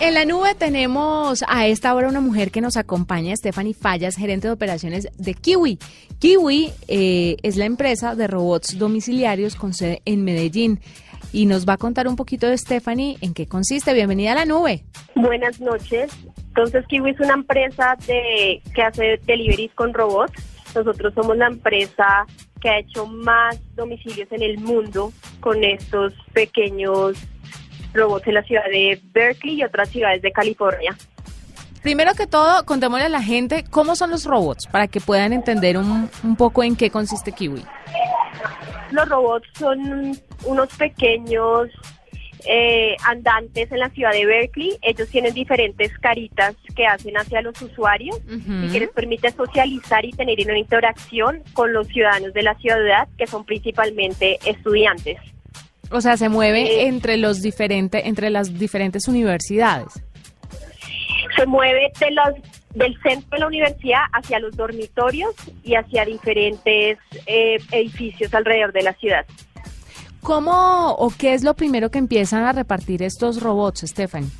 En la nube tenemos a esta hora una mujer que nos acompaña, Stephanie Fallas, gerente de operaciones de Kiwi. Kiwi eh, es la empresa de robots domiciliarios con sede en Medellín y nos va a contar un poquito de Stephanie en qué consiste. Bienvenida a la nube. Buenas noches. Entonces Kiwi es una empresa de, que hace deliveries con robots. Nosotros somos la empresa que ha hecho más domicilios en el mundo con estos pequeños robots en la ciudad de Berkeley y otras ciudades de California. Primero que todo, contémosle a la gente cómo son los robots para que puedan entender un, un poco en qué consiste Kiwi. Los robots son unos pequeños eh, andantes en la ciudad de Berkeley. Ellos tienen diferentes caritas que hacen hacia los usuarios y que les permite socializar y tener una interacción con los ciudadanos de la ciudad, que son principalmente estudiantes. O sea, se mueve entre los diferentes, entre las diferentes universidades. Se mueve de los, del centro de la universidad hacia los dormitorios y hacia diferentes eh, edificios alrededor de la ciudad. ¿Cómo o qué es lo primero que empiezan a repartir estos robots, Stephanie?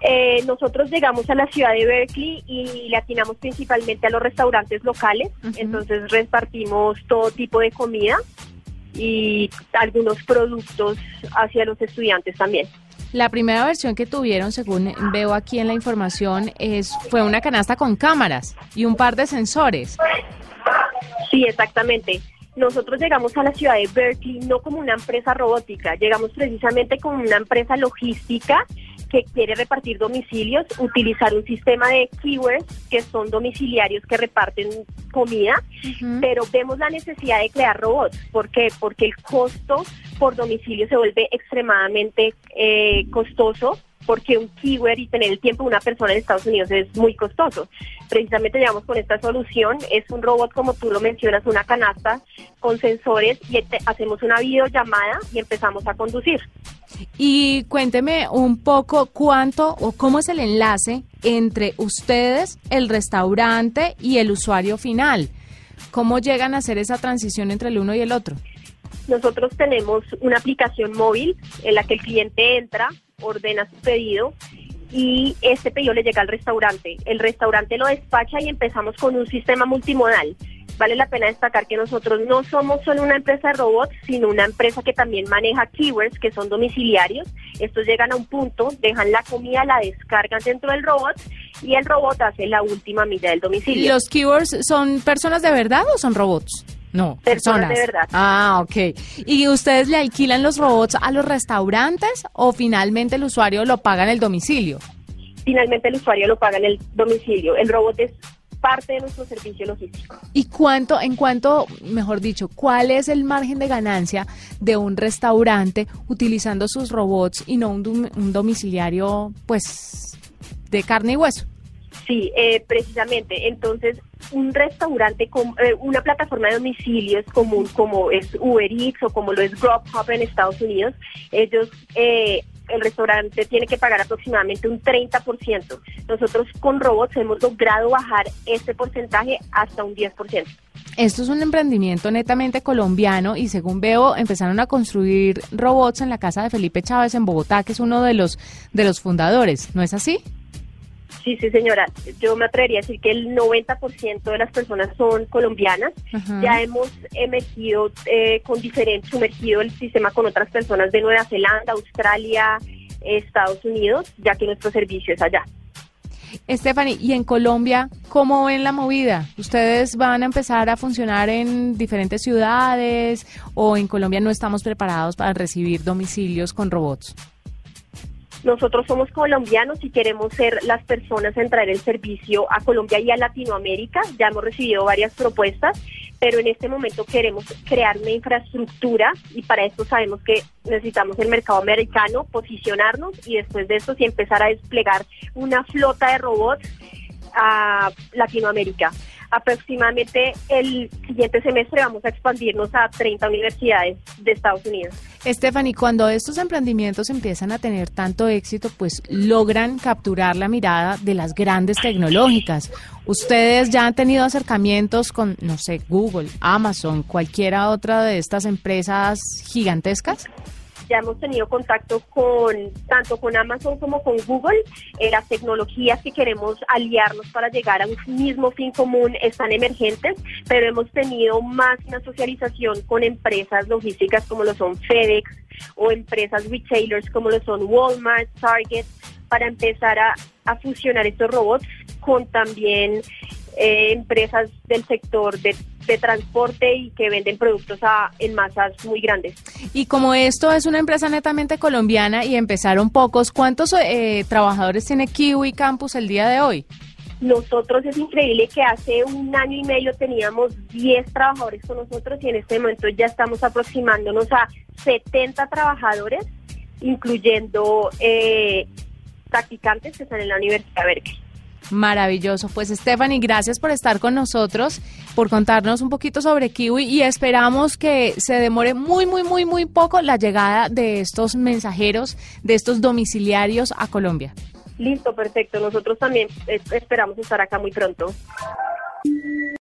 Eh, nosotros llegamos a la ciudad de Berkeley y le atinamos principalmente a los restaurantes locales, entonces repartimos todo tipo de comida y algunos productos hacia los estudiantes también. La primera versión que tuvieron, según veo aquí en la información, es fue una canasta con cámaras y un par de sensores. Sí, exactamente. Nosotros llegamos a la ciudad de Berkeley no como una empresa robótica, llegamos precisamente como una empresa logística que quiere repartir domicilios, utilizar un sistema de keywords que son domiciliarios que reparten comida, pero vemos la necesidad de crear robots. ¿Por qué? Porque el costo por domicilio se vuelve extremadamente eh, costoso porque un keyword y tener el tiempo de una persona en Estados Unidos es muy costoso. Precisamente llegamos con esta solución, es un robot como tú lo mencionas, una canasta con sensores y hacemos una videollamada y empezamos a conducir. Y cuénteme un poco cuánto o cómo es el enlace entre ustedes, el restaurante y el usuario final. ¿Cómo llegan a hacer esa transición entre el uno y el otro? Nosotros tenemos una aplicación móvil en la que el cliente entra, ordena su pedido y este pedido le llega al restaurante. El restaurante lo despacha y empezamos con un sistema multimodal. Vale la pena destacar que nosotros no somos solo una empresa de robots, sino una empresa que también maneja keywords que son domiciliarios. Estos llegan a un punto, dejan la comida, la descargan dentro del robot y el robot hace la última milla del domicilio. ¿Los keywords son personas de verdad o son robots? No, personas. de verdad. Ah, ok. ¿Y ustedes le alquilan los robots a los restaurantes o finalmente el usuario lo paga en el domicilio? Finalmente el usuario lo paga en el domicilio. El robot es parte de nuestro servicio logístico. ¿Y cuánto, en cuánto, mejor dicho, cuál es el margen de ganancia de un restaurante utilizando sus robots y no un, un domiciliario, pues, de carne y hueso? Sí, eh, precisamente. Entonces, un restaurante, con, eh, una plataforma de domicilios común como es Uber Eats o como lo es Grubhub en Estados Unidos, ellos, eh, el restaurante tiene que pagar aproximadamente un 30%. Nosotros con robots hemos logrado bajar este porcentaje hasta un 10%. Esto es un emprendimiento netamente colombiano y según veo empezaron a construir robots en la casa de Felipe Chávez en Bogotá, que es uno de los de los fundadores, ¿no es así? Sí, sí, señora. Yo me atrevería a decir que el 90% de las personas son colombianas. Ya hemos emergido eh, con diferentes, sumergido el sistema con otras personas de Nueva Zelanda, Australia, Estados Unidos, ya que nuestro servicio es allá. Stephanie, ¿y en Colombia cómo ven la movida? ¿Ustedes van a empezar a funcionar en diferentes ciudades o en Colombia no estamos preparados para recibir domicilios con robots? Nosotros somos colombianos y queremos ser las personas en traer el servicio a Colombia y a Latinoamérica. Ya hemos recibido varias propuestas, pero en este momento queremos crear una infraestructura y para esto sabemos que necesitamos el mercado americano, posicionarnos y después de eso sí empezar a desplegar una flota de robots a Latinoamérica aproximadamente el siguiente semestre vamos a expandirnos a 30 universidades de Estados Unidos. Stephanie, cuando estos emprendimientos empiezan a tener tanto éxito, pues logran capturar la mirada de las grandes tecnológicas. ¿Ustedes ya han tenido acercamientos con, no sé, Google, Amazon, cualquiera otra de estas empresas gigantescas? Ya hemos tenido contacto con tanto con Amazon como con Google. Eh, las tecnologías que queremos aliarnos para llegar a un mismo fin común están emergentes, pero hemos tenido más una socialización con empresas logísticas como lo son FedEx o empresas retailers como lo son Walmart, Target, para empezar a, fusionar estos robots con también eh, empresas del sector de, transporte y que venden productos a, en masas muy grandes. Y como esto es una empresa netamente colombiana y empezaron pocos, ¿cuántos eh, trabajadores tiene Kiwi Campus el día de hoy? Nosotros es increíble que hace un año y medio teníamos 10 trabajadores con nosotros y en este momento ya estamos aproximándonos a 70 trabajadores, incluyendo eh, practicantes que están en la Universidad de Berkeley. Maravilloso. Pues Stephanie, gracias por estar con nosotros, por contarnos un poquito sobre Kiwi y esperamos que se demore muy, muy, muy, muy poco la llegada de estos mensajeros, de estos domiciliarios a Colombia. Listo, perfecto. Nosotros también esperamos estar acá muy pronto.